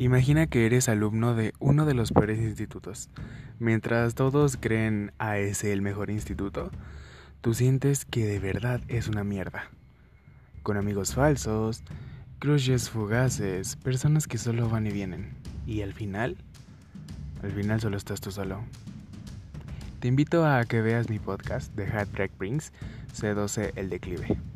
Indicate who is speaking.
Speaker 1: Imagina que eres alumno de uno de los peores institutos. Mientras todos creen a ese el mejor instituto, tú sientes que de verdad es una mierda. Con amigos falsos, crushes fugaces, personas que solo van y vienen. Y al final, al final solo estás tú solo. Te invito a que veas mi podcast de Hat Track Brings C12 El Declive.